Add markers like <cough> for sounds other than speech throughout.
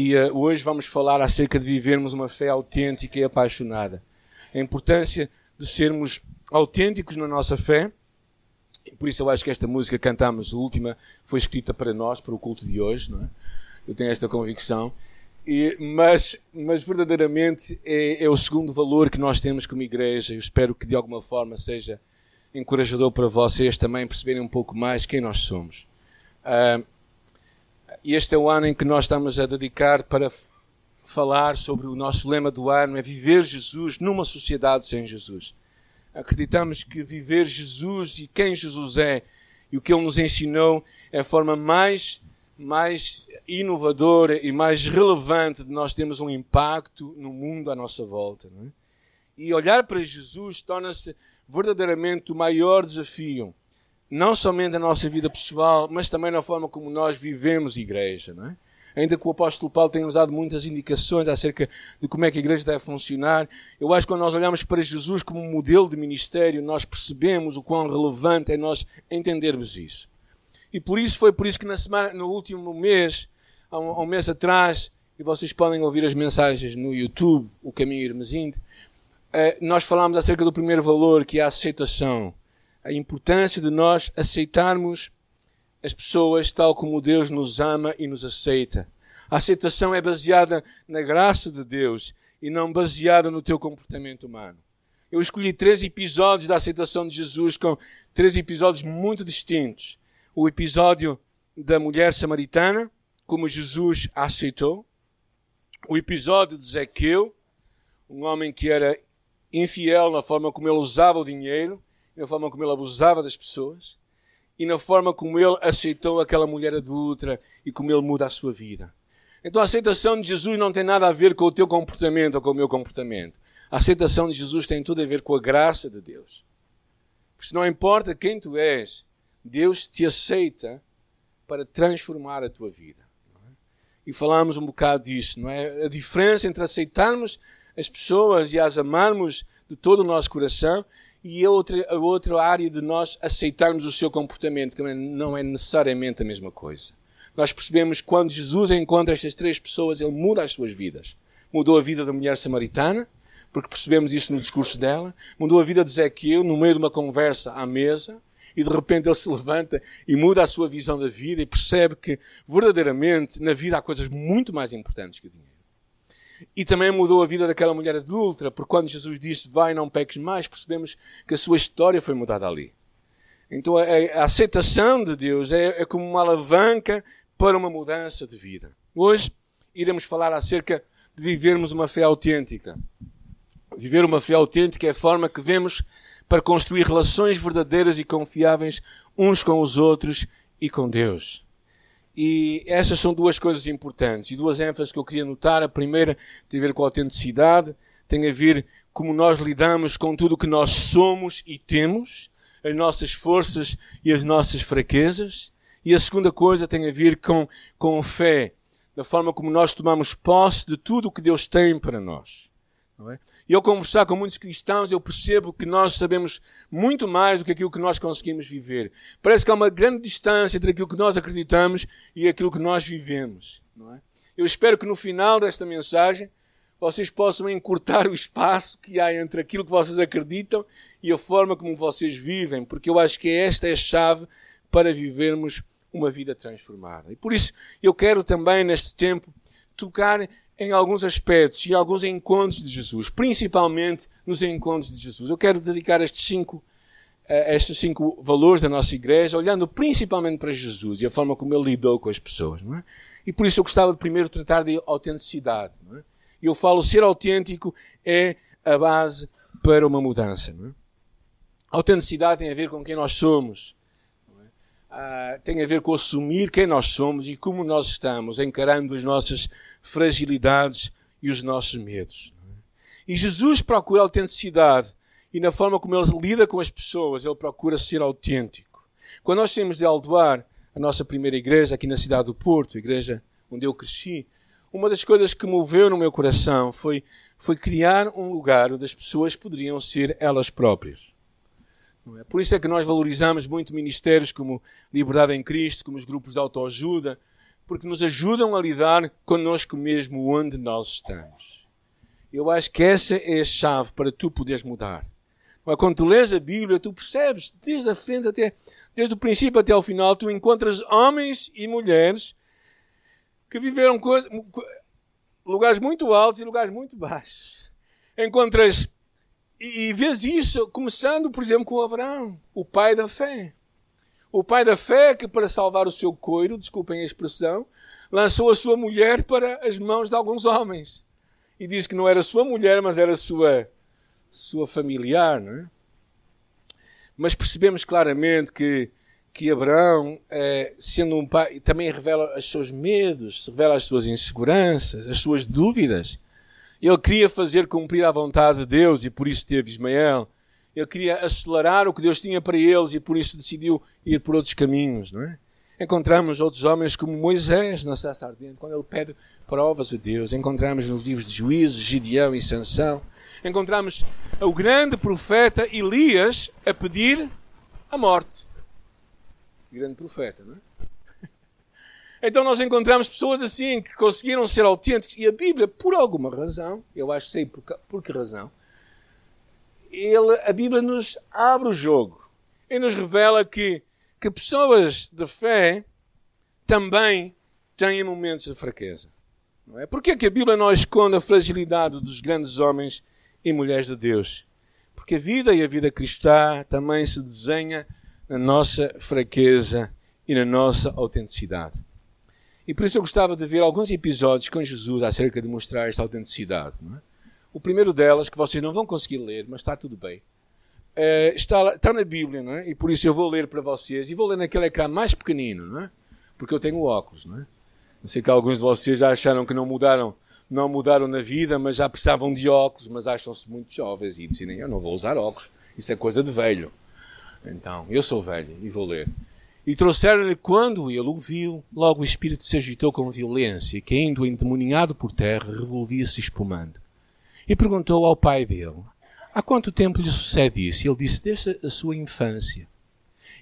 E uh, hoje vamos falar acerca de vivermos uma fé autêntica e apaixonada. A importância de sermos autênticos na nossa fé. Por isso eu acho que esta música que cantamos, a última, foi escrita para nós, para o culto de hoje. Não é? Eu tenho esta convicção. E, mas, mas verdadeiramente é, é, o segundo valor que nós temos como igreja. Eu espero que de alguma forma seja encorajador para vocês também perceberem um pouco mais quem nós somos. Uh, este é o ano em que nós estamos a dedicar para falar sobre o nosso lema do ano, é viver Jesus numa sociedade sem Jesus. Acreditamos que viver Jesus e quem Jesus é e o que Ele nos ensinou é a forma mais, mais inovadora e mais relevante de nós termos um impacto no mundo à nossa volta. É? E olhar para Jesus torna-se verdadeiramente o maior desafio não somente na nossa vida pessoal, mas também na forma como nós vivemos igreja, não é? Ainda que o apóstolo Paulo tenha nos dado muitas indicações acerca de como é que a igreja deve funcionar, eu acho que quando nós olhamos para Jesus como um modelo de ministério, nós percebemos o quão relevante é nós entendermos isso. E por isso foi por isso que na semana, no último mês, há um, há um mês atrás, e vocês podem ouvir as mensagens no YouTube, o Caminho Irmesinde, eh, nós falámos acerca do primeiro valor, que é a aceitação a importância de nós aceitarmos as pessoas tal como Deus nos ama e nos aceita. A aceitação é baseada na graça de Deus e não baseada no teu comportamento humano. Eu escolhi três episódios da aceitação de Jesus com três episódios muito distintos. O episódio da mulher samaritana, como Jesus a aceitou. O episódio de Zequeu, um homem que era infiel na forma como ele usava o dinheiro na forma como ele abusava das pessoas e na forma como ele aceitou aquela mulher adulta e como ele muda a sua vida. Então a aceitação de Jesus não tem nada a ver com o teu comportamento ou com o meu comportamento. A aceitação de Jesus tem tudo a ver com a graça de Deus. Porque não importa quem tu és, Deus te aceita para transformar a tua vida. E falámos um bocado disso, não é? A diferença entre aceitarmos as pessoas e as amarmos de todo o nosso coração e a outra, a outra área de nós aceitarmos o seu comportamento, que não é necessariamente a mesma coisa. Nós percebemos que quando Jesus encontra estas três pessoas, ele muda as suas vidas. Mudou a vida da mulher samaritana, porque percebemos isso no discurso dela. Mudou a vida de Zequeu no meio de uma conversa à mesa. E de repente ele se levanta e muda a sua visão da vida e percebe que verdadeiramente na vida há coisas muito mais importantes que o dinheiro. E também mudou a vida daquela mulher adulta, porque quando Jesus disse vai, não peques mais, percebemos que a sua história foi mudada ali. Então a, a aceitação de Deus é, é como uma alavanca para uma mudança de vida. Hoje iremos falar acerca de vivermos uma fé autêntica. Viver uma fé autêntica é a forma que vemos para construir relações verdadeiras e confiáveis uns com os outros e com Deus. E essas são duas coisas importantes e duas ênfases que eu queria notar. A primeira tem a ver com a autenticidade, tem a ver como nós lidamos com tudo o que nós somos e temos, as nossas forças e as nossas fraquezas. E a segunda coisa tem a ver com, com fé, da forma como nós tomamos posse de tudo o que Deus tem para nós. Não é? E ao conversar com muitos cristãos, eu percebo que nós sabemos muito mais do que aquilo que nós conseguimos viver. Parece que há uma grande distância entre aquilo que nós acreditamos e aquilo que nós vivemos. Não é? Eu espero que no final desta mensagem vocês possam encurtar o espaço que há entre aquilo que vocês acreditam e a forma como vocês vivem, porque eu acho que esta é a chave para vivermos uma vida transformada. E por isso eu quero também, neste tempo, tocar em alguns aspectos e alguns encontros de Jesus, principalmente nos encontros de Jesus. Eu quero dedicar estes cinco, uh, estes cinco valores da nossa igreja, olhando principalmente para Jesus e a forma como ele lidou com as pessoas. É? E por isso eu gostava de primeiro tratar de autenticidade. É? Eu falo, ser autêntico é a base para uma mudança. É? A autenticidade tem a ver com quem nós somos, ah, tem a ver com assumir quem nós somos e como nós estamos, encarando as nossas fragilidades e os nossos medos. E Jesus procura autenticidade e na forma como ele lida com as pessoas, ele procura ser autêntico. Quando nós temos de Aldoar, a nossa primeira igreja aqui na cidade do Porto, a igreja onde eu cresci, uma das coisas que moveu no meu coração foi, foi criar um lugar onde as pessoas poderiam ser elas próprias. É? Por isso é que nós valorizamos muito ministérios como Liberdade em Cristo, como os grupos de autoajuda, porque nos ajudam a lidar connosco mesmo onde nós estamos. Eu acho que essa é a chave para tu poderes mudar. Mas quando tu lês a Bíblia, tu percebes, desde a frente até, desde o princípio até o final, tu encontras homens e mulheres que viveram lugares muito altos e lugares muito baixos. Encontras e, e vês isso começando, por exemplo, com Abraão, o pai da fé. O pai da fé que, para salvar o seu coiro, desculpem a expressão, lançou a sua mulher para as mãos de alguns homens. E disse que não era sua mulher, mas era sua sua familiar, não é? Mas percebemos claramente que, que Abraão, é, sendo um pai, também revela os seus medos, revela as suas inseguranças, as suas dúvidas. Ele queria fazer cumprir a vontade de Deus e por isso teve Ismael. Ele queria acelerar o que Deus tinha para eles e por isso decidiu ir por outros caminhos, não é? Encontramos outros homens como Moisés na Sarça Ardente, quando ele pede provas a Deus. Encontramos nos livros de Juízes, Gideão e Sansão encontramos o grande profeta Elias a pedir a morte. Grande profeta, não é? Então nós encontramos pessoas assim que conseguiram ser autênticos e a Bíblia, por alguma razão, eu acho que sei por, por que razão, ele, a Bíblia nos abre o jogo e nos revela que, que pessoas de fé também têm momentos de fraqueza. Não é? Porquê que a Bíblia não esconde a fragilidade dos grandes homens e mulheres de Deus. Porque a vida e a vida cristã também se desenha na nossa fraqueza e na nossa autenticidade. E por isso eu gostava de ver alguns episódios com Jesus acerca de mostrar esta autenticidade. É? O primeiro delas, que vocês não vão conseguir ler, mas está tudo bem, é, está, está, na Bíblia, é? e por isso eu vou ler para vocês, e vou ler naquele ecrã mais pequenino, é? porque eu tenho óculos. Não, é? não sei que alguns de vocês já acharam que não mudaram não mudaram na vida, mas já precisavam de óculos, mas acham-se muito jovens e decidem, eu não vou usar óculos, isso é coisa de velho. Então, eu sou velho e vou ler. E trouxeram-lhe quando ele o viu, logo o espírito se agitou com violência e, caindo endemoninhado por terra, revolvia-se espumando. E perguntou ao pai dele, há quanto tempo lhe sucede isso? E ele disse, desde a sua infância.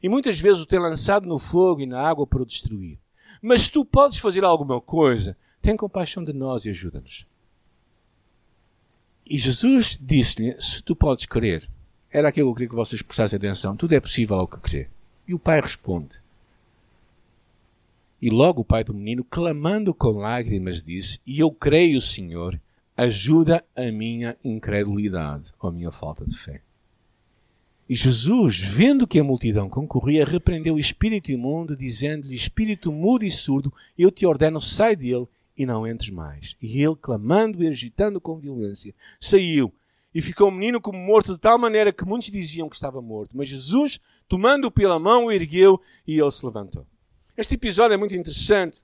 E muitas vezes o tem lançado no fogo e na água para o destruir. Mas tu podes fazer alguma coisa, tem compaixão de nós e ajuda-nos. E Jesus disse-lhe: Se tu podes crer, era aquilo que eu queria que vocês prestassem atenção, tudo é possível ao que crer. E o pai responde. E logo o pai do menino, clamando com lágrimas, disse: E eu creio, Senhor, ajuda a minha incredulidade, ou a minha falta de fé. E Jesus, vendo que a multidão concorria, repreendeu o espírito imundo, dizendo-lhe: Espírito mudo e surdo, eu te ordeno, sai dele e não entres mais. E ele, clamando e agitando com violência, saiu e ficou o menino como morto de tal maneira que muitos diziam que estava morto. Mas Jesus, tomando-o pela mão, o ergueu e ele se levantou. Este episódio é muito interessante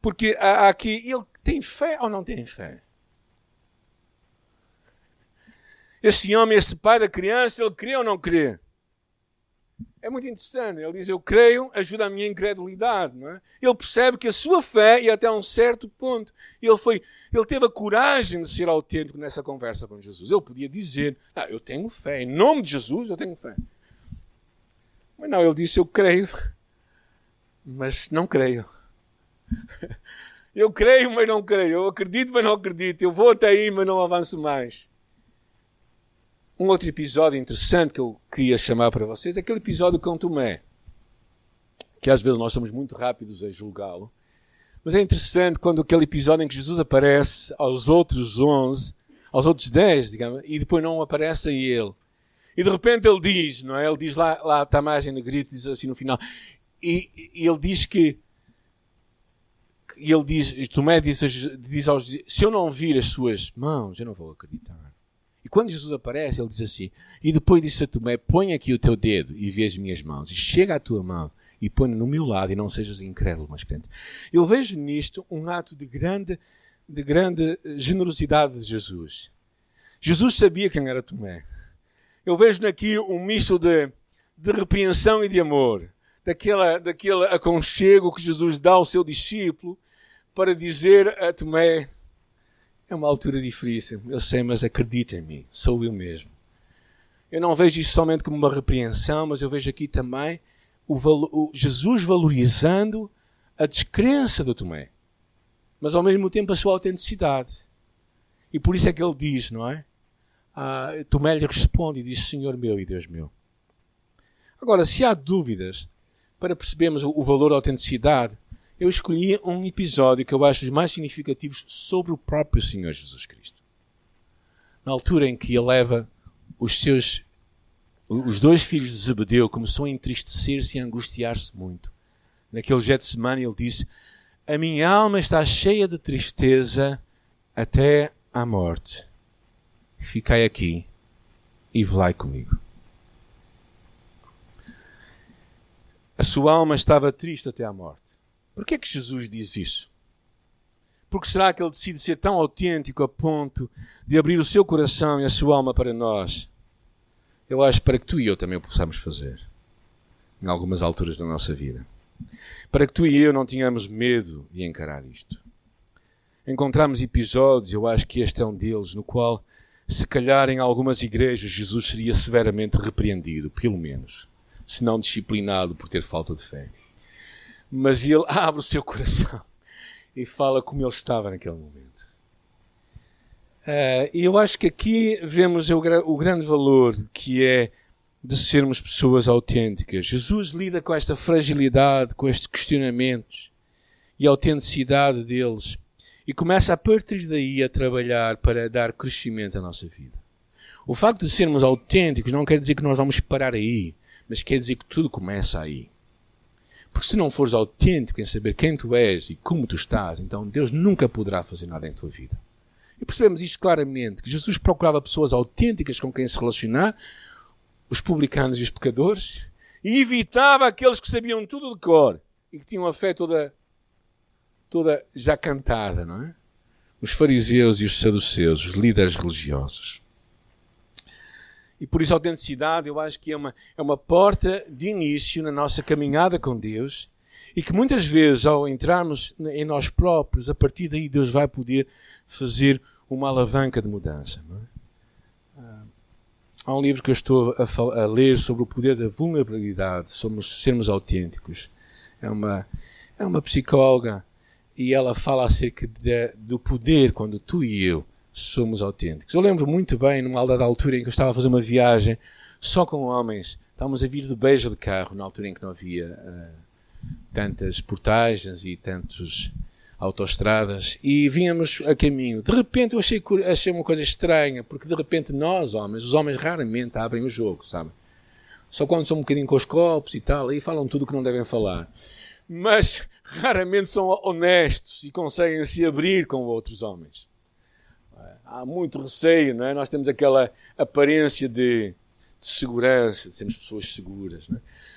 porque há aqui ele tem fé ou não tem fé? Esse homem, esse pai da criança, ele crê ou não crê? É muito interessante. Ele diz: Eu creio, ajuda a minha incredulidade. Não é? Ele percebe que a sua fé ia até um certo ponto. Ele, foi, ele teve a coragem de ser autêntico nessa conversa com Jesus. Ele podia dizer: ah, Eu tenho fé. Em nome de Jesus, eu tenho fé. Mas não, ele disse: Eu creio, mas não creio. <laughs> Eu creio, mas não creio. Eu acredito, mas não acredito. Eu vou até aí, mas não avanço mais. Um outro episódio interessante que eu queria chamar para vocês é aquele episódio com Tomé. Que às vezes nós somos muito rápidos a julgá-lo. Mas é interessante quando aquele episódio em que Jesus aparece aos outros onze, aos outros dez, digamos, e depois não aparece a ele. E de repente ele diz, não é? Ele diz lá, lá está mais em negrito, diz assim no final. E, e ele diz que e ele diz, Tomé diz, diz aos se eu não vir as suas mãos, eu não vou acreditar. E quando Jesus aparece, ele diz assim: E depois disse a Tomé: Põe aqui o teu dedo e vê as minhas mãos, e chega à tua mão e põe no meu lado, e não sejas incrédulo, mas crente. Eu vejo nisto um ato de grande, de grande generosidade de Jesus. Jesus sabia quem era Tomé. Eu vejo aqui um misto de, de repreensão e de amor, daquela, daquele aconchego que Jesus dá ao seu discípulo para dizer a Tomé: é uma altura difícil, eu sei, mas acredita em mim, sou eu mesmo. Eu não vejo isso somente como uma repreensão, mas eu vejo aqui também o, o Jesus valorizando a descrença do Tomé, mas ao mesmo tempo a sua autenticidade. E por isso é que ele diz, não é? Ah, Tomé lhe responde e diz: Senhor meu e Deus meu. Agora, se há dúvidas para percebermos o, o valor da autenticidade, eu escolhi um episódio que eu acho os mais significativos sobre o próprio Senhor Jesus Cristo. Na altura em que ele leva os seus os dois filhos de Zebedeu começou a entristecer-se e a angustiar-se muito. Naquele Getsemane ele disse: A minha alma está cheia de tristeza até à morte. Ficai aqui e velai comigo. A sua alma estava triste até à morte. Por que é que Jesus diz isso? Porque será que ele decide ser tão autêntico a ponto de abrir o seu coração e a sua alma para nós? Eu acho para que tu e eu também o possamos fazer. Em algumas alturas da nossa vida. Para que tu e eu não tenhamos medo de encarar isto. Encontramos episódios, eu acho que este é um deles, no qual, se calhar em algumas igrejas, Jesus seria severamente repreendido, pelo menos, se não disciplinado por ter falta de fé. Mas ele <laughs> abre o seu coração e fala como ele estava naquele momento. Uh, e eu acho que aqui vemos o, o grande valor que é de sermos pessoas autênticas. Jesus lida com esta fragilidade, com estes questionamentos e a autenticidade deles e começa a partir daí a trabalhar para dar crescimento à nossa vida. O facto de sermos autênticos não quer dizer que nós vamos parar aí, mas quer dizer que tudo começa aí. Porque se não fores autêntico em saber quem tu és e como tu estás, então Deus nunca poderá fazer nada em tua vida. E percebemos isto claramente, que Jesus procurava pessoas autênticas com quem se relacionar, os publicanos e os pecadores, e evitava aqueles que sabiam tudo de cor e que tinham a fé toda, toda já cantada, não é? Os fariseus e os saduceus, os líderes religiosos. E por isso a autenticidade eu acho que é uma, é uma porta de início na nossa caminhada com Deus e que muitas vezes, ao entrarmos em nós próprios, a partir daí Deus vai poder fazer uma alavanca de mudança. É? Ah, há um livro que eu estou a, a, ler sobre o poder da vulnerabilidade, sobre sermos autênticos. É uma, é uma psicóloga e ela fala acerca de, do poder quando tu e eu somos autênticos. Eu lembro muito bem, numa da altura em que eu estava a fazer uma viagem só com homens, estávamos a vir de beijo de carro, na altura em que não havia uh, tantas portagens e tantas autoestradas e vínhamos a caminho. De repente eu achei, achei uma coisa estranha, porque de repente nós, homens, os homens raramente abrem o jogo, sabe? Só quando são um bocadinho com os copos e tal, aí falam tudo o que não devem falar. Mas raramente são honestos e conseguem se abrir com outros homens. Há muito receio, não é? Nós temos aquela aparência de, de segurança, de sermos pessoas seguras, é?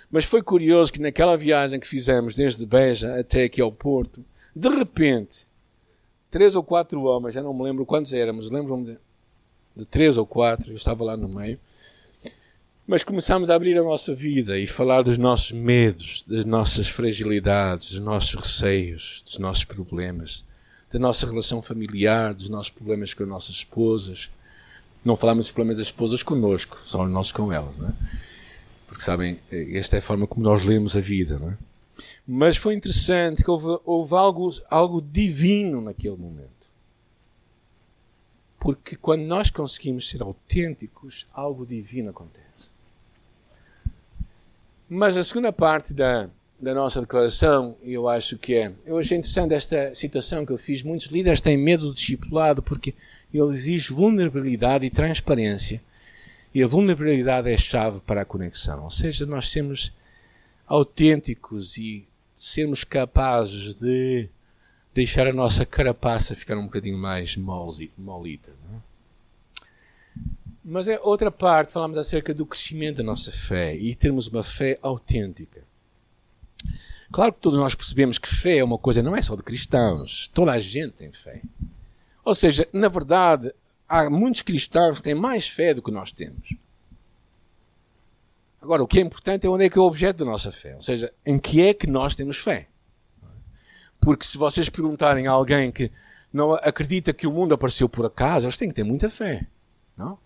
Mas foi curioso que naquela viagem que fizemos desde Beja até aqui ao Porto, de repente, três ou quatro homens, já não me lembro quantos éramos, lembro-me de, de três ou quatro, eu estava lá no meio, mas começámos a abrir a nossa vida e falar dos nossos medos, das nossas fragilidades, dos nossos receios, dos nossos problemas, da nossa relação familiar, dos nossos problemas com as nossas esposas. Não falámos dos problemas das esposas connosco, só os nossos com elas, não é? Porque sabem, esta é a forma como nós lemos a vida, não é? Mas foi interessante que houve, houve algo, algo divino naquele momento. Porque quando nós conseguimos ser autênticos, algo divino acontece. Mas a segunda parte da, da nossa declaração, eu acho que é. Eu achei interessante esta citação que eu fiz. Muitos líderes têm medo do discipulado porque ele exige vulnerabilidade e transparência e a vulnerabilidade é a chave para a conexão. Ou seja, nós sermos autênticos e sermos capazes de deixar a nossa carapaça ficar um bocadinho mais molita. É? Mas é outra parte, falamos acerca do crescimento da nossa fé e termos uma fé autêntica. Claro que todos nós percebemos que fé é uma coisa, não é só de cristãos. Toda a gente tem fé. Ou seja, na verdade, há muitos cristãos que têm mais fé do que nós temos. Agora, o que é importante é onde é que é o objeto da nossa fé. Ou seja, em que é que nós temos fé. Porque se vocês perguntarem a alguém que não acredita que o mundo apareceu por acaso, eles têm que ter muita fé. Não?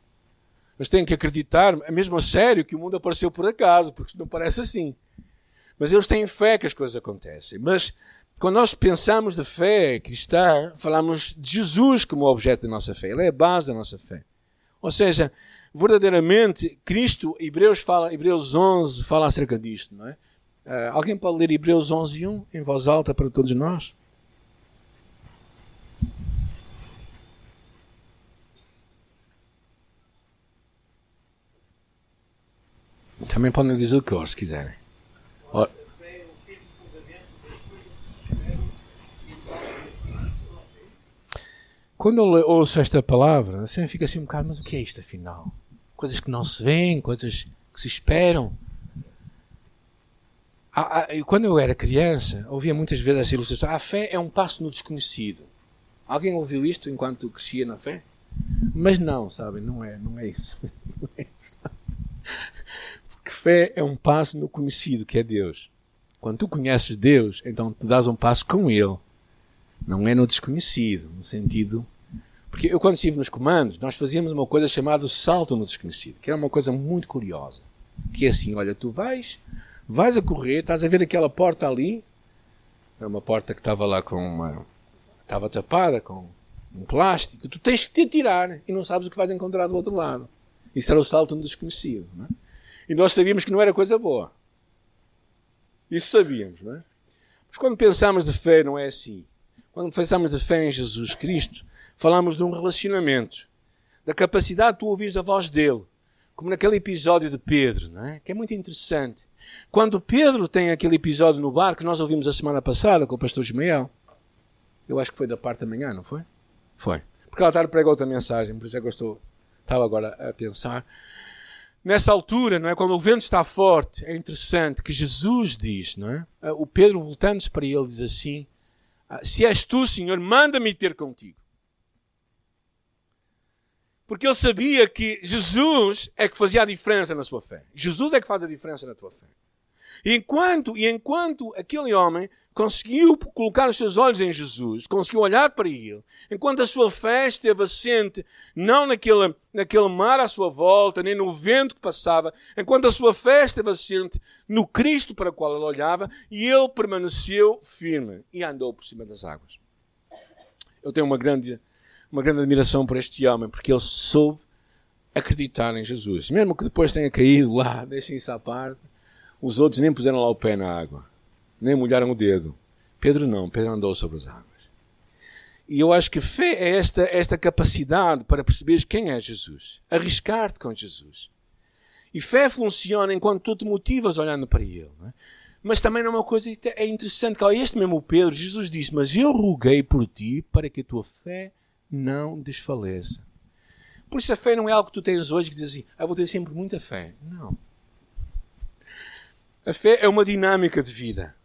Eles têm que acreditar, mesmo a sério, que o mundo apareceu por acaso, porque não parece assim. Mas eles têm fé que as coisas acontecem. Mas quando nós pensamos de fé cristã, falamos de Jesus como objeto da nossa fé. Ele é a base da nossa fé. Ou seja, verdadeiramente, Cristo, Hebreus, fala, Hebreus 11 fala acerca disto, não é? Uh, alguém pode ler Hebreus 11 1 em voz alta para todos nós? Também podem dizer o que se quiserem. Quando eu ouço esta palavra, você fica assim um bocado, mas o que é isto afinal? Coisas que não se veem, coisas que se esperam. Quando eu era criança, ouvia muitas vezes essa ilustração: a fé é um passo no desconhecido. Alguém ouviu isto enquanto crescia na fé? Mas não, sabem, não é, não é isso. <laughs> Não é isso. Porque fé é um passo no conhecido, que é Deus. Quando tu conheces Deus, então tu dás um passo com Ele. Não é no desconhecido, no sentido. Porque eu, quando estive nos comandos, nós fazíamos uma coisa chamada salto no desconhecido, que era uma coisa muito curiosa. Que é assim: olha, tu vais, vais a correr, estás a ver aquela porta ali. Era uma porta que estava lá com uma. estava tapada com um plástico. Tu tens que te tirar e não sabes o que vais encontrar do outro lado. Isso era o salto no desconhecido. Não é? E nós sabíamos que não era coisa boa. Isso sabíamos, não é? Mas quando pensamos de fé, não é assim. Quando pensamos de fé em Jesus Cristo, falamos de um relacionamento, da capacidade de tu ouvires a voz dele, como naquele episódio de Pedro, não é? que é muito interessante. Quando Pedro tem aquele episódio no bar que nós ouvimos a semana passada com o pastor Ismael, eu acho que foi da parte da manhã, não foi? Foi. Porque ela tarde pregou outra mensagem, por isso é que eu estou, estava agora a pensar. Nessa altura, não é? Quando o vento está forte, é interessante que Jesus diz, não é? O Pedro voltando-se para ele diz assim: ah, se és tu, Senhor, manda-me ter contigo. Porque ele sabia que Jesus é que fazia a diferença na sua fé. Jesus é que faz a diferença na tua fé. E enquanto, e enquanto aquele homem conseguiu colocar os seus olhos em Jesus, conseguiu olhar para ele, enquanto a sua fé esteve assente, não naquele, naquele mar à sua volta, nem no vento que passava, enquanto a sua fé esteve assente no Cristo para o qual ele olhava, e ele permaneceu firme e andou por cima das águas. Eu tenho uma grande, uma grande admiração por este homem, porque ele soube acreditar em Jesus. Mesmo que depois tenha caído lá, deixem isso à parte, os outros nem puseram lá o pé na água nem molharam o dedo. Pedro não, Pedro andou sobre as águas. E eu acho que fé é esta, esta capacidade para perceberes quem é Jesus. Arriscar-te com Jesus. E fé funciona enquanto tu te motivas olhando para Ele. É? Mas também é uma coisa é interessante, que este mesmo Pedro, Jesus disse, mas eu roguei por ti para que a tua fé não desfaleça. Por isso a fé não é algo que tu tens hoje que diz assim, ah, vou ter sempre muita fé. Não. A fé é uma dinâmica de vida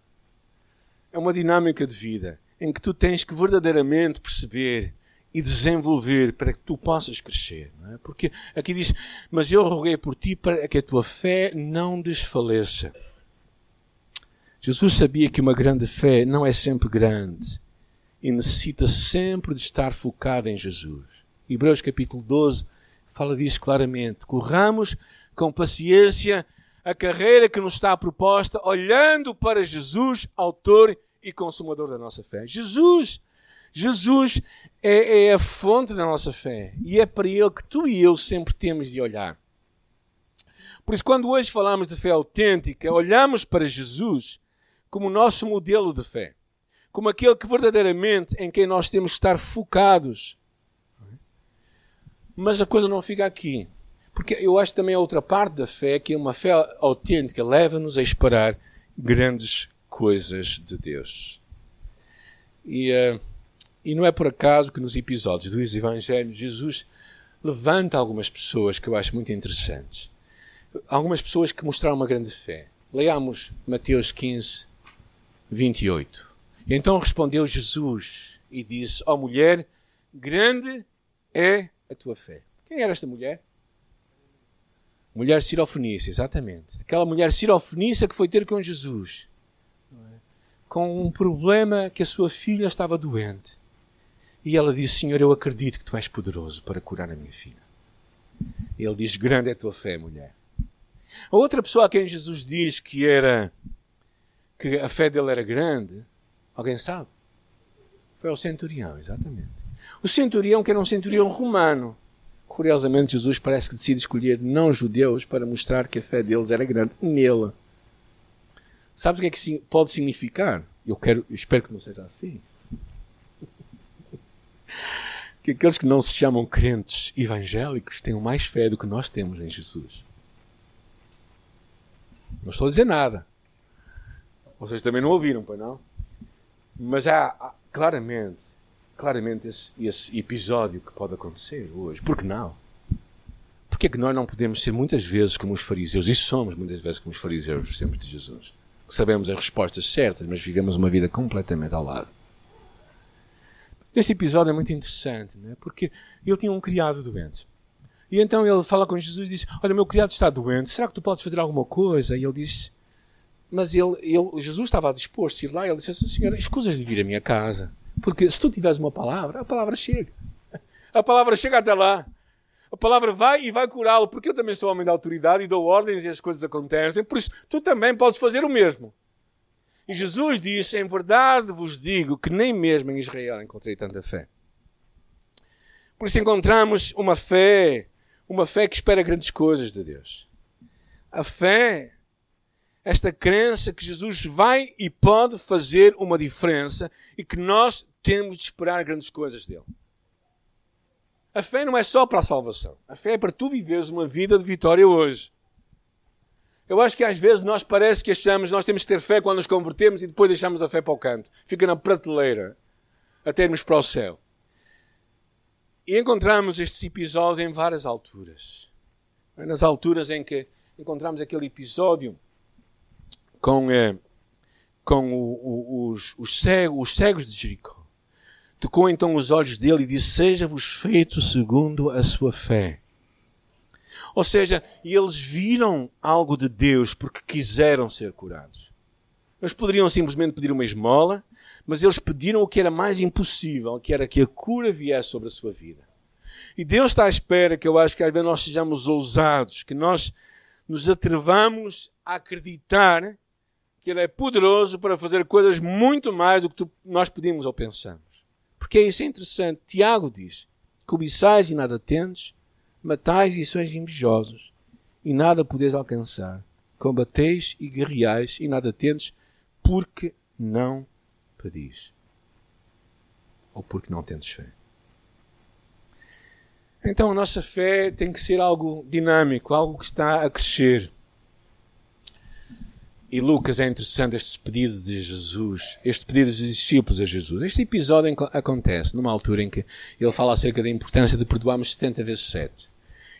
é uma dinâmica de vida em que tu tens que verdadeiramente perceber e desenvolver para que tu possas crescer. É? Porque aqui diz: Mas eu roguei por ti para que a tua fé não desfaleça. Jesus sabia que uma grande fé não é sempre grande e necessita sempre de estar focada em Jesus. Hebreus capítulo 12 fala disso claramente. Corramos com paciência a carreira que nos está proposta, olhando para Jesus, autor e consumador da nossa fé. Jesus, Jesus é, é a fonte da nossa fé e é para Ele que tu e eu sempre temos de olhar. Por isso, quando hoje falamos de fé autêntica, olhamos para Jesus como o nosso modelo de fé, como aquele que verdadeiramente em quem nós temos que estar focados. Mas a coisa não fica aqui. Porque eu acho também a outra parte da fé, que é uma fé autêntica, leva-nos a esperar grandes coisas de Deus. E, uh, e não é por acaso que nos episódios dos Evangelhos Jesus levanta algumas pessoas que eu acho muito interessantes. Algumas pessoas que mostraram uma grande fé. Leamos Mateus 15, 28. E então respondeu Jesus e disse: Ó oh, mulher, grande é a tua fé. Quem era esta mulher? Mulher sirofenícia, exatamente. Aquela mulher sirofenícia que foi ter com Jesus. Com um problema que a sua filha estava doente. E ela disse: Senhor, eu acredito que tu és poderoso para curar a minha filha. Ele diz: Grande é a tua fé, mulher. A outra pessoa a quem Jesus diz que era que a fé dele era grande Alguém sabe? Foi ao centurião, exatamente. O centurião, que era um centurião romano. Curiosamente, Jesus parece que decide escolher não-judeus para mostrar que a fé deles era grande nele. Sabes o que é que pode significar? Eu quero, eu espero que não seja assim. <laughs> que aqueles que não se chamam crentes evangélicos tenham mais fé do que nós temos em Jesus. Não estou a dizer nada. Vocês também não ouviram, pois não? Mas há, há claramente, claramente esse, esse, episódio que pode acontecer hoje. Por que não? Porque é que nós não podemos ser muitas vezes como os fariseus, e somos muitas vezes como os fariseus dos tempos de Jesus? Sabemos as respostas certas, mas vivemos uma vida completamente ao lado. Este episódio é muito interessante, né? porque ele tinha um criado doente. E então ele fala com Jesus e diz: Olha, meu criado está doente, será que tu podes fazer alguma coisa? E ele disse: Mas ele, ele, Jesus estava disposto a ir lá e ele disse assim: Senhor, escusas de vir à minha casa, porque se tu tiveres uma palavra, a palavra chega. A palavra chega até lá. A palavra vai e vai curá-lo, porque eu também sou homem de autoridade e dou ordens e as coisas acontecem, por isso tu também podes fazer o mesmo. E Jesus disse: Em verdade vos digo que nem mesmo em Israel encontrei tanta fé. Por isso encontramos uma fé uma fé que espera grandes coisas de Deus. A fé, esta crença que Jesus vai e pode fazer uma diferença e que nós temos de esperar grandes coisas dele. A fé não é só para a salvação. A fé é para tu viveres uma vida de vitória hoje. Eu acho que às vezes nós parece que achamos nós temos que ter fé quando nos convertemos e depois deixamos a fé para o canto. Fica na prateleira até irmos para o céu. E encontramos estes episódios em várias alturas. Nas alturas em que encontramos aquele episódio com, eh, com o, o, os, os, cegos, os cegos de Jericó. Tocou então os olhos dele e disse: Seja-vos feito segundo a sua fé. Ou seja, eles viram algo de Deus porque quiseram ser curados. Eles poderiam simplesmente pedir uma esmola, mas eles pediram o que era mais impossível, que era que a cura viesse sobre a sua vida. E Deus está à espera que eu acho que às vezes nós sejamos ousados, que nós nos atrevamos a acreditar que Ele é poderoso para fazer coisas muito mais do que nós pedimos ou pensamos. Porque isso é interessante. Tiago diz: cobiçais e nada tendes, matais e sois invejosos, e nada podeis alcançar. Combateis e guerreais e nada tendes, porque não pedis. Ou porque não tendes fé. Então a nossa fé tem que ser algo dinâmico, algo que está a crescer. E Lucas é interessante este pedido de Jesus, este pedido dos discípulos a Jesus. Este episódio acontece numa altura em que ele fala acerca da importância de perdoarmos 70 vezes 7.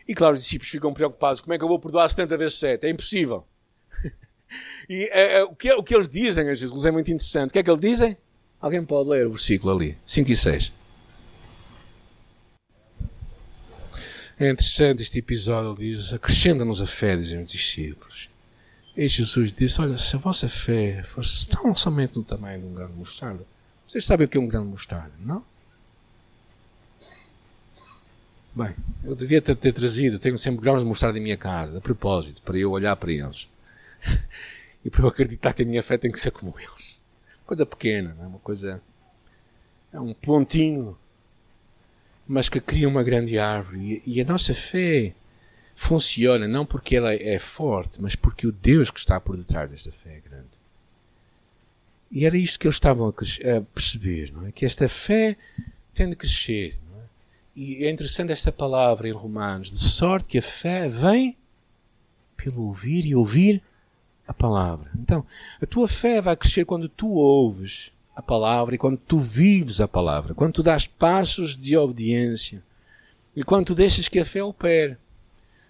E claro, os discípulos ficam preocupados: como é que eu vou perdoar 70 vezes 7? É impossível. <laughs> E é, é, o, que, o que eles dizem a Jesus é muito interessante. O que é que eles dizem? Alguém pode ler o versículo ali, 5 e 6. É interessante este episódio, ele diz, acrescenta-nos a fé, dizem os discípulos. E Jesus disse, olha, se a vossa fé fosse tão somente do tamanho de um grão de mostarda, vocês sabem o que é um grão de mostarda, não? Bem, eu devia ter, ter trazido, tenho sempre grãos de mostarda em minha casa, a propósito, para eu olhar para eles. <laughs> e para eu acreditar que a minha fé tem que ser como eles. Coisa pequena, é? uma coisa. É um pontinho, mas que cria uma grande árvore. E, e a nossa fé funciona não porque ela é forte, mas porque o Deus que está por detrás desta fé é grande. E era isto que eles estavam a, perceber, não é? Que esta fé tem de crescer. É? E é interessante esta palavra em Romanos, de sorte que a fé vem pelo ouvir e ouvir a palavra. Então, a tua fé vai crescer quando tu ouves a palavra e quando tu vives a palavra, quando tu dás passos de obediência e quando tu deixas que a fé opere.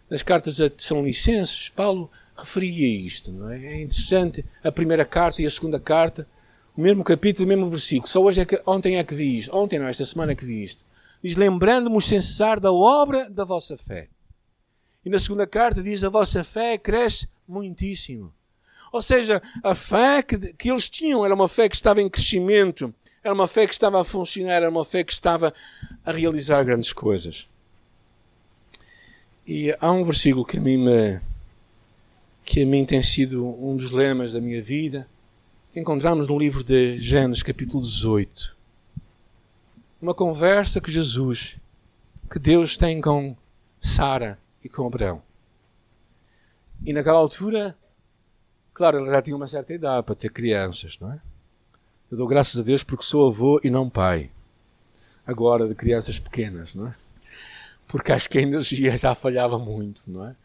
Nas cartas a São Licenses, Paulo referia isto, não é? É interessante a primeira carta e a segunda carta, o mesmo capítulo, o mesmo versículo. Só hoje é que, ontem é que vi isto, ontem não, esta semana é que vi isto. Diz, lembrando-nos sem cessar da obra da vossa fé. E na segunda carta diz, a vossa fé cresce muitíssimo. Ou seja, a fé que, que eles tinham era uma fé que estava em crescimento, era uma fé que estava a funcionar, era uma fé que estava a realizar grandes coisas. E há um versículo que a mim me, que a mim tem sido um dos lemas da minha vida, encontramos no livro de Gênesis, capítulo 18, uma conversa que Jesus, que Deus tem com Sara e com Abraão. E naquela altura, claro, ele já tinha uma certa idade para ter crianças, não é? Eu dou graças a Deus porque sou avô e não pai. Agora, de crianças pequenas, não é? Porque acho que a energia já falhava muito, não é?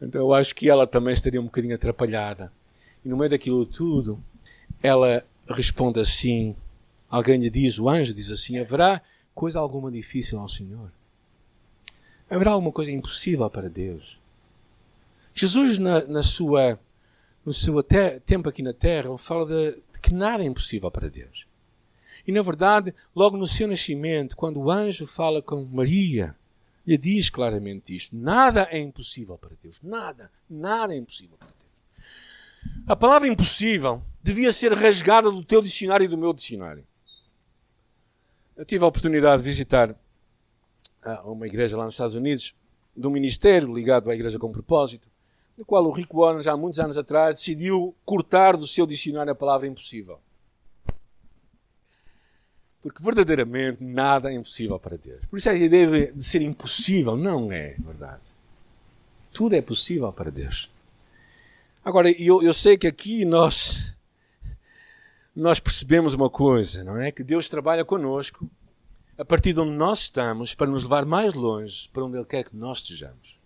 Então eu acho que ela também estaria um bocadinho atrapalhada. E no meio daquilo tudo, ela responde assim: alguém lhe diz, o anjo diz assim: haverá coisa alguma difícil ao Senhor? Haverá alguma coisa impossível para Deus? Jesus, na, na sua, no seu te, tempo aqui na Terra, fala de, de que nada é impossível para Deus. E na verdade, logo no seu nascimento, quando o anjo fala com Maria, lhe diz claramente isto: nada é impossível para Deus. Nada, nada é impossível para Deus. A palavra impossível devia ser rasgada do teu dicionário e do meu dicionário. Eu tive a oportunidade de visitar ah, uma igreja lá nos Estados Unidos, de um ministério ligado à Igreja com Propósito, no qual o Rick Warren, já há muitos anos atrás, decidiu cortar do seu dicionário a palavra impossível. Porque verdadeiramente nada é impossível para Deus. Por isso a ideia de ser impossível não é verdade. Tudo é possível para Deus. Agora, eu, eu sei que aqui nós nós percebemos uma coisa, não é? Que Deus trabalha conosco a partir de onde nós estamos para nos levar mais longe para onde Ele quer que nós estejamos.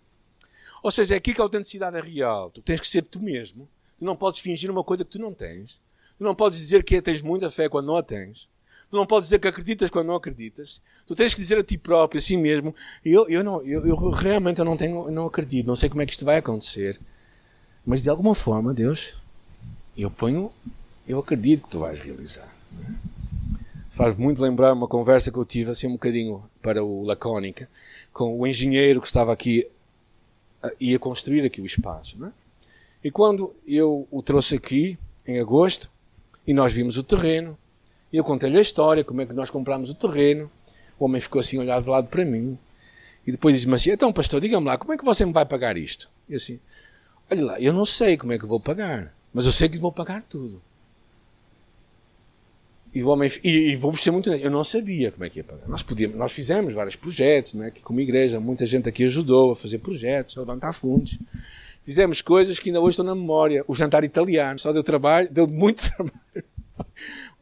Ou seja, é aqui que a autenticidade é real. Tu tens que ser tu mesmo. Tu não podes fingir uma coisa que tu não tens. Tu não podes dizer que tens muita fé quando não a tens. Tu não podes dizer que acreditas quando não acreditas. Tu tens que dizer a ti próprio, a si mesmo, eu, eu, não, eu, eu realmente eu não, tenho, não acredito, não sei como é que isto vai acontecer. Mas de alguma forma, Deus, eu ponho eu acredito que tu vais realizar. É? Faz muito lembrar uma conversa que eu tive, assim um bocadinho para o Lacónica, com o engenheiro que estava aqui, ia construir aqui o espaço. É? E quando eu o trouxe aqui, em agosto, e nós vimos o terreno, e eu contei-lhe a história, como é que nós comprámos o terreno, o homem ficou assim olhado de lado para mim, e depois disse-me assim, então pastor, diga-me lá, como é que você me vai pagar isto? E assim, olha lá, eu não sei como é que vou pagar, mas eu sei que lhe vou pagar tudo. E, o homem, e, e vou ser muito honesto, eu não sabia como é que ia pagar. Nós, podíamos, nós fizemos vários projetos, não é? que como igreja, muita gente aqui ajudou a fazer projetos, a levantar fundos. Fizemos coisas que ainda hoje estão na memória. O jantar italiano, só deu trabalho, deu muito <laughs> trabalho.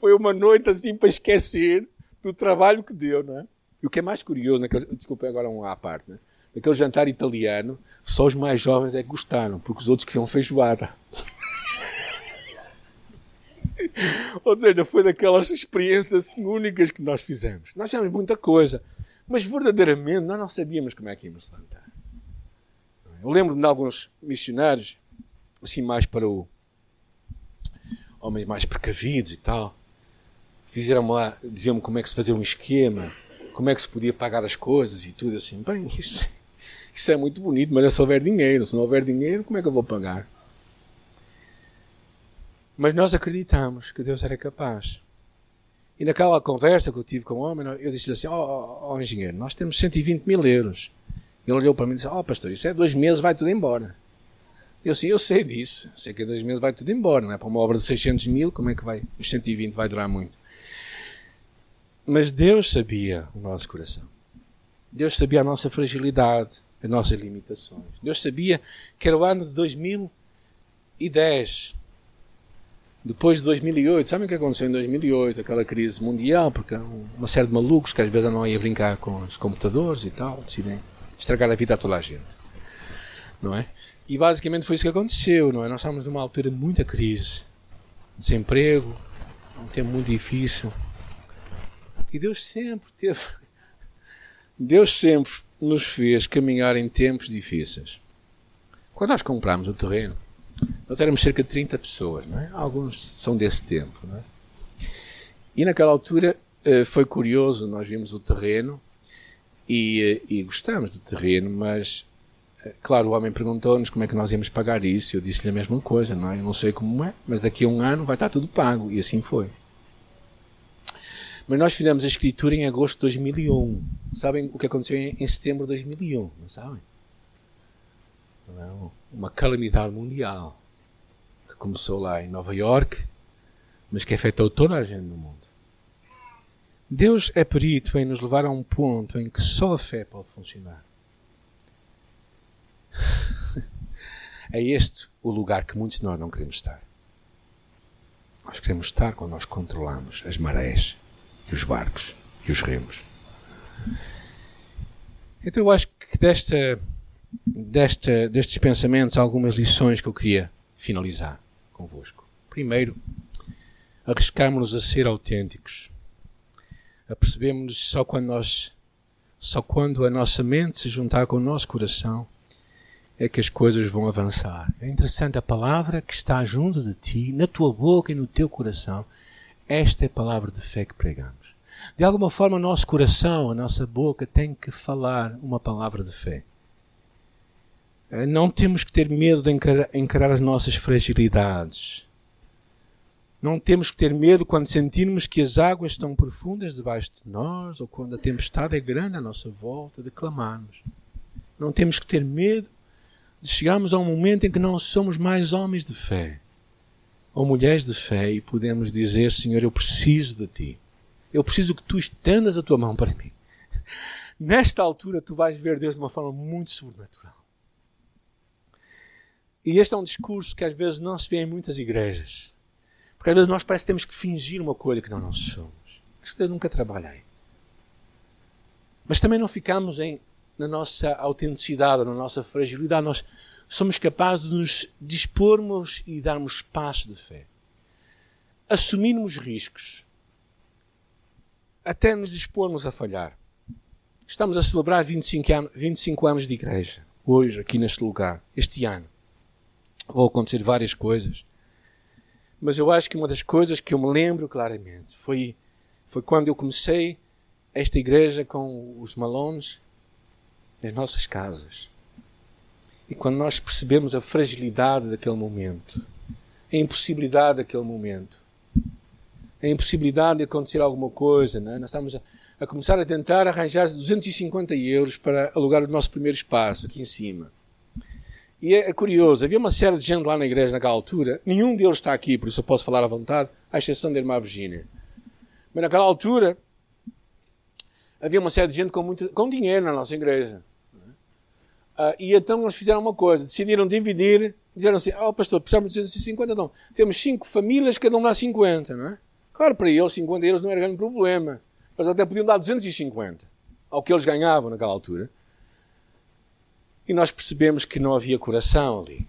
Foi uma noite assim para esquecer do trabalho que deu, não é? E o que é mais curioso, naquele, desculpa agora um à parte, né? naquele jantar italiano, só os mais jovens é que gostaram, porque os outros queriam feijoada. <laughs> Ou seja, foi daquelas experiências assim, únicas que nós fizemos. Nós fizemos muita coisa, mas verdadeiramente nós não sabíamos como é que íamos levantar. Eu lembro-me de alguns missionários, assim mais para o homens mais precavidos e tal, fizeram lá, diziam-me como é que se fazia um esquema, como é que se podia pagar as coisas e tudo assim. Bem, isso, isso é muito bonito, mas é se houver dinheiro. Se não houver dinheiro, como é que eu vou pagar? Mas nós acreditamos que Deus era capaz. E naquela conversa que eu tive com o homem, eu disse-lhe assim: Ó oh, oh, oh, engenheiro, nós temos 120 mil euros. Ele olhou para mim e disse: Ó oh, pastor, isso é dois meses, vai tudo embora. Eu assim, eu sei disso, sei que em dois meses vai tudo embora, não é? Para uma obra de 600 mil, como é que vai? Os 120 vai durar muito. Mas Deus sabia o nosso coração. Deus sabia a nossa fragilidade, as nossas limitações. Deus sabia que era o ano de 2010 depois de 2008, sabem o que aconteceu em 2008? Aquela crise mundial, porque uma série de malucos que às vezes não ia brincar com os computadores e tal, decidem estragar a vida a toda a gente. Não é? E basicamente foi isso que aconteceu, não é? Nós estávamos numa altura de muita crise, desemprego, um tempo muito difícil. E Deus sempre teve. <laughs> Deus sempre nos fez caminhar em tempos difíceis. Quando nós comprámos o terreno, nós éramos cerca de 30 pessoas, não é? Alguns são desse tempo, não é? E naquela altura eh, foi curioso, nós vimos o terreno e, eh, e gostamos do terreno, mas eh, claro, o homem perguntou-nos como é que nós íamos pagar isso. Eu disse-lhe a mesma coisa, não é? Eu não sei como é, mas daqui a um ano vai estar tudo pago. E assim foi. Mas nós fizemos a escritura em agosto de 2001. Sabem o que aconteceu em, setembro de 2001? Não sabem? Não? Uma calamidade mundial que começou lá em Nova York, mas que afetou toda a gente no mundo. Deus é perito em nos levar a um ponto em que só a fé pode funcionar. <laughs> É este o lugar que muitos de nós não queremos estar. Nós queremos estar quando nós controlamos as marés e os barcos e os remos. Então eu acho que desta, desta, destes pensamentos há algumas lições que eu queria finalizar convosco. Primeiro, arriscarmos-nos a ser autênticos. A percebermos só quando nós, só quando a nossa mente se juntar com o nosso coração, é que as coisas vão avançar. É interessante a palavra que está junto de ti, na tua boca e no teu coração. Esta é a palavra de fé que pregamos. De alguma forma, o nosso coração, a nossa boca tem que falar uma palavra de fé. Eh, não temos que ter medo de encarar, as nossas fragilidades. Não temos que ter medo quando sentirmos que as águas estão profundas debaixo de nós ou quando a tempestade é grande à nossa volta, de clamarmos. Não temos que ter medo chegamos a um momento em que não somos mais homens de fé ou mulheres de fé e podemos dizer: Senhor, eu preciso de ti. Eu preciso que tu estendas a tua mão para mim. Nesta altura, tu vais ver Deus de uma forma muito sobrenatural. E este é um discurso que às vezes não se vê em muitas igrejas. Porque às vezes nós parece que temos que fingir uma coisa que não nós somos. Acho que Deus nunca trabalha aí. Mas também não ficamos em na nossa autenticidade, na nossa fragilidade, nós somos capazes de nos dispormos e darmos passo de fé. Assumirmos riscos. Até nos dispormos a falhar. Estamos a celebrar 25 anos, 25 anos de igreja. Hoje, aqui neste lugar. Este ano. Vão acontecer várias coisas. Mas eu acho que uma das coisas que eu me lembro claramente foi, foi quando eu comecei esta igreja com os malones nas nossas casas. E quando nós percebemos a fragilidade daquele momento, a impossibilidade daquele momento, a impossibilidade de acontecer alguma coisa, é? nós estamos a, a, começar a tentar arranjar 250 euros para alugar o nosso primeiro espaço aqui em cima. E é, é curioso, havia uma série de gente lá na igreja naquela altura, nenhum deles está aqui, por isso eu posso falar à vontade, à exceção da irmã Virginia. Mas naquela altura havia uma série de gente com, muito, com dinheiro na nossa igreja. Uh, e então eles fizeram uma coisa, decidiram dividir, disseram assim, oh pastor, precisamos de 250, então temos cinco famílias, cada um dá 50, não é? Claro, para eles 50 euros não era grande problema. Eles até podiam dar 250, ao que eles ganhavam naquela altura. E nós percebemos que não havia coração ali.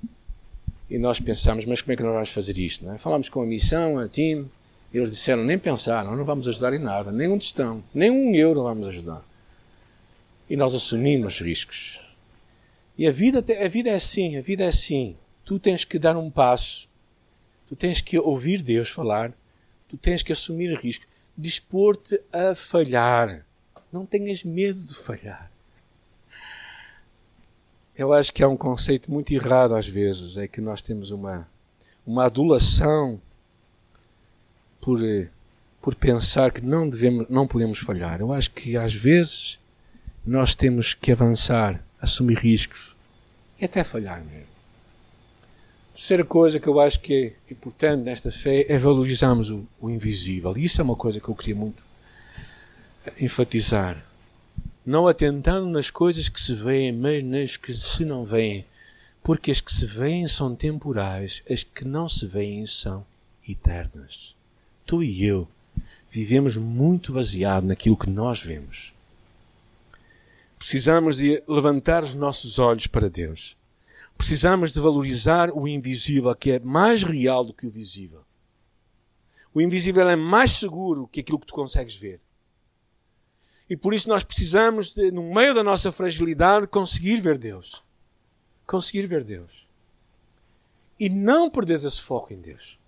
E nós pensamos, mas como é que nós vamos fazer isto? Não é? Falámos com a missão, a time, e eles disseram, nem pensaram, não vamos ajudar em nada, nem um tostão, nem um euro vamos ajudar. E nós assumimos riscos. E a vida, a vida é assim, a vida é assim. Tu tens que dar um passo, tu tens que ouvir Deus falar, tu tens que assumir risco, dispor-te a falhar. Não tenhas medo de falhar. Eu acho que há um conceito muito errado às vezes, é que nós temos uma, uma adulação por, por pensar que não, devemos, não podemos falhar. Eu acho que às vezes nós temos que avançar assumir riscos e até falhar mesmo. Terceira coisa que eu acho que é importante nesta fé é valorizarmos o, o invisível. E isso é uma coisa que eu queria muito enfatizar. Não atentando nas coisas que se veem, mas nas que se não veem. Porque as que se veem são temporais, as que não se veem são eternas. Tu e eu vivemos muito baseado naquilo que nós vemos. Precisamos de levantar os nossos olhos para Deus. Precisamos de valorizar o invisível, que é mais real do que o visível. O invisível é mais seguro que aquilo que tu consegues ver. E por isso nós precisamos, de, no meio da nossa fragilidade, conseguir ver Deus. Conseguir ver Deus. E não perderes esse foco em Deus.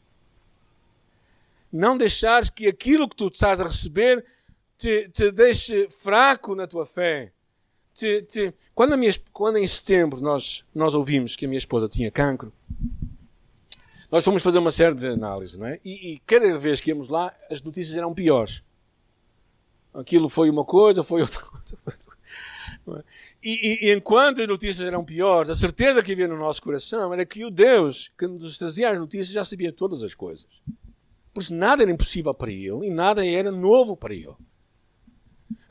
Não deixares que aquilo que tu estás a receber te, te deixe fraco na tua fé te, te, quando, minha, quando, em setembro nós, nós ouvimos que a minha esposa tinha cancro, nós fomos fazer uma série de análises, não é? E, e cada vez que íamos lá, as notícias eram piores. Aquilo foi uma coisa, foi outra <laughs> coisa. E, e, enquanto as notícias eram piores, a certeza que havia no nosso coração era que o Deus que nos trazia as notícias já sabia todas as coisas. Porque nada era impossível para ele e nada era novo para ele.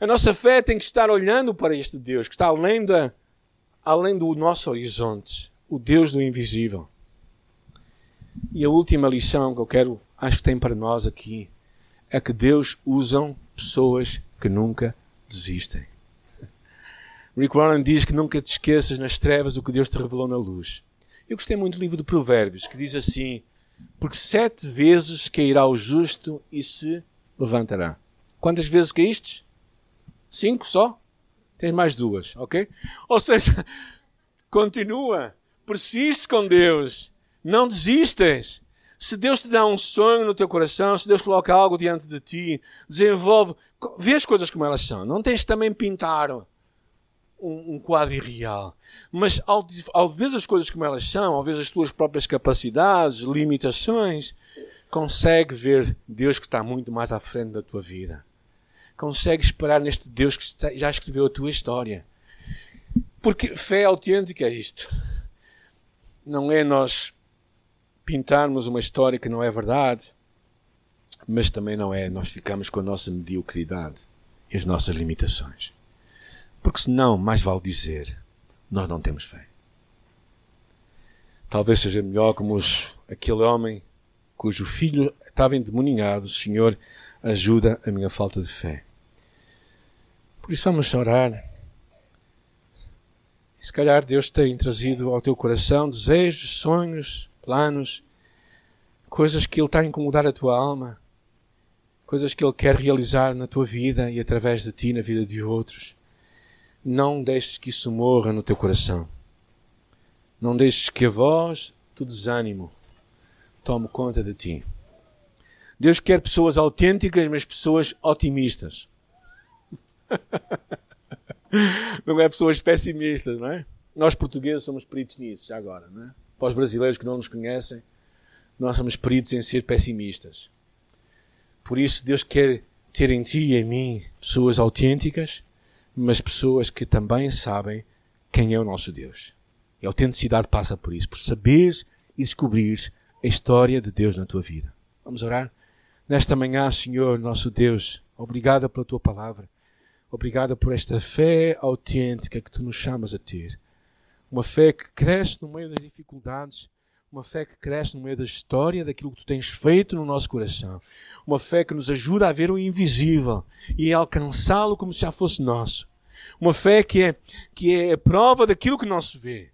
A nossa fé tem que estar olhando para este Deus que está além, da, além do nosso horizonte, o Deus do invisível. E a última lição que eu quero, acho que tem para nós aqui, é que Deus usa pessoas que nunca desistem. <laughs> Rick Warren diz que nunca te esqueças nas trevas do que Deus te revelou na luz. Eu gostei muito do livro de Provérbios, que diz assim: Porque sete vezes cairá o justo e se levantará. Quantas vezes caíste? Cinco só? Tens mais duas, ok? Ou seja, <laughs> continua, persiste com Deus, não desistas. Se Deus te dá um sonho no teu coração, se Deus coloca algo diante de ti, desenvolve, vê as coisas como elas são. Não tens também pintar um, um quadro irreal. Mas ao, ao ver as coisas como elas são, ao ver as tuas próprias capacidades, limitações, consegue ver Deus que está muito mais à frente da tua vida. Consegue esperar neste Deus que já escreveu a tua história. Porque fé autêntica é isto. Não é nós pintarmos uma história que não é verdade, mas também não é nós ficarmos com a nossa mediocridade e as nossas limitações. Porque senão, mais vale dizer, nós não temos fé. Talvez seja melhor como os, aquele homem cujo filho estava endemoninhado, Senhor, ajuda a minha falta de fé. Por isso vamos orar. E se calhar Deus tem trazido ao teu coração desejos, sonhos, planos, coisas que Ele está a incomodar a tua alma, coisas que Ele quer realizar na tua vida e através de ti na vida de outros. Não deixes que isso morra no teu coração. Não deixes que a voz do desânimo tome conta de ti. Deus quer pessoas autênticas, mas pessoas otimistas. <laughs> não é pessoas pessimistas, não é? Nós portugueses somos peritos nisso, já agora, não é? Para os brasileiros que não nos conhecem, nós somos peritos em ser pessimistas. Por isso, Deus quer ter em ti e em mim pessoas autênticas, mas pessoas que também sabem quem é o nosso Deus. E a autenticidade passa por isso, por saberes e descobrires a história de Deus na tua vida. Vamos orar? Nesta manhã, Senhor, nosso Deus, obrigada pela tua palavra. Obrigada por esta fé autêntica que tu nos chamas a ter. Uma fé que cresce no meio das dificuldades, uma fé que cresce no meio da história, daquilo que tu tens feito no nosso coração. Uma fé que nos ajuda a ver o invisível e a alcançá-lo como se já fosse nosso. Uma fé que é, que é a prova daquilo que não se vê.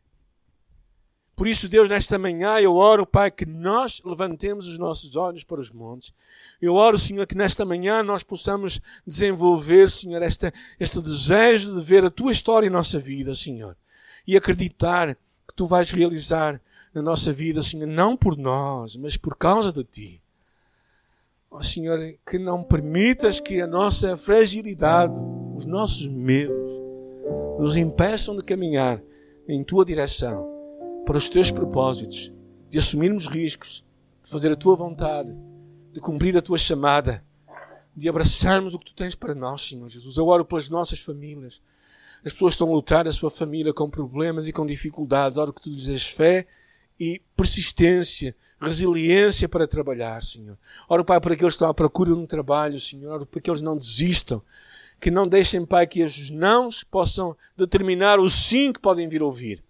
Por isso, Deus, nesta manhã eu oro, Pai, que nós levantemos os nossos olhos para os montes. Eu oro, Senhor, que nesta manhã nós possamos desenvolver, Senhor, esta, este desejo de ver a Tua história em nossa vida, Senhor. E acreditar que Tu vais realizar na nossa vida, Senhor, não por nós, mas por causa de Ti. Ó oh, Senhor, que não permitas que a nossa fragilidade, os nossos medos, nos impeçam de caminhar em Tua direção, para os Teus propósitos, de assumirmos riscos, de fazer a Tua vontade, de cumprir a Tua chamada, de abraçarmos o que Tu tens para nós, Senhor Jesus. Eu oro pelas nossas famílias. As pessoas estão a lutar a sua família com problemas e com dificuldades. Oro que Tu lhes des fé e persistência, resiliência para trabalhar, Senhor. Oro, Pai, para que estão à procura de um trabalho, Senhor. Oro para que eles não desistam. Que não deixem, Pai, que os nãos possam determinar o sim que podem vir ouvir.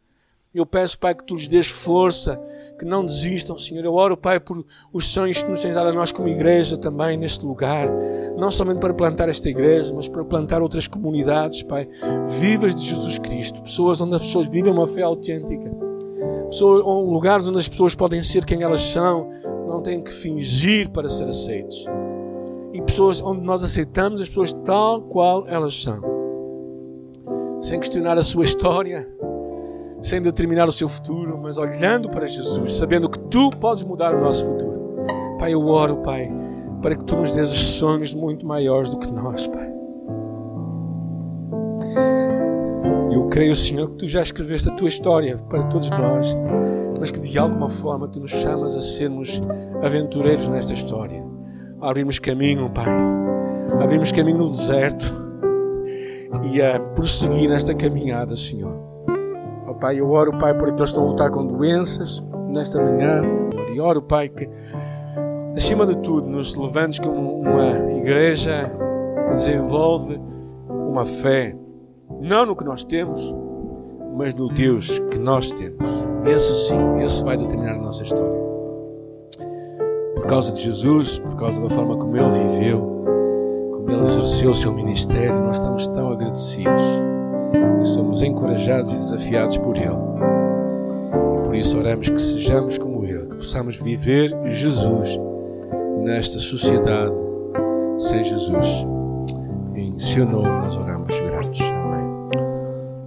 Eu peço, Pai, que Tu lhes dês força, que não desistam, Senhor. Eu oro, Pai, por os sonhos que nos tens dado a nós como igreja também neste lugar. Não somente para plantar esta igreja, mas para plantar outras comunidades, Pai, vivas de Jesus Cristo. Pessoas onde as pessoas vivem uma fé autêntica pessoas, lugares onde as pessoas podem ser quem elas são, não têm que fingir para ser aceitos. E pessoas onde nós aceitamos as pessoas tal qual elas são, sem questionar a sua história, sem determinar o seu futuro, mas olhando para Jesus, sabendo que tu podes mudar o nosso futuro. Pai, eu oro, Pai, para que tu nos dês sonhos muito maiores do que nós, Pai. Eu creio, Senhor, que tu já escreveste a tua história para todos nós, mas que de alguma forma tu nos chamas a sermos aventureiros nesta história, a abrirmos caminho, Pai, a abrirmos caminho no deserto e a prosseguir nesta caminhada, Senhor. Pai, eu oro, Pai, por aqueles que estão a lutar com doenças nesta manhã, e oro, Pai, que acima de tudo, nos levamos como uma igreja que desenvolve uma fé, não no que nós temos, mas no Deus que nós temos. Esse sim, esse vai determinar a nossa história. Por causa de Jesus, por causa da forma como Ele viveu, como Ele exerceu o seu ministério, nós estamos tão agradecidos e somos encorajados e desafiados por Ele. E por isso oramos que sejamos como Ele, que possamos viver Jesus nesta sociedade sem Jesus. Em seu nome nós oramos.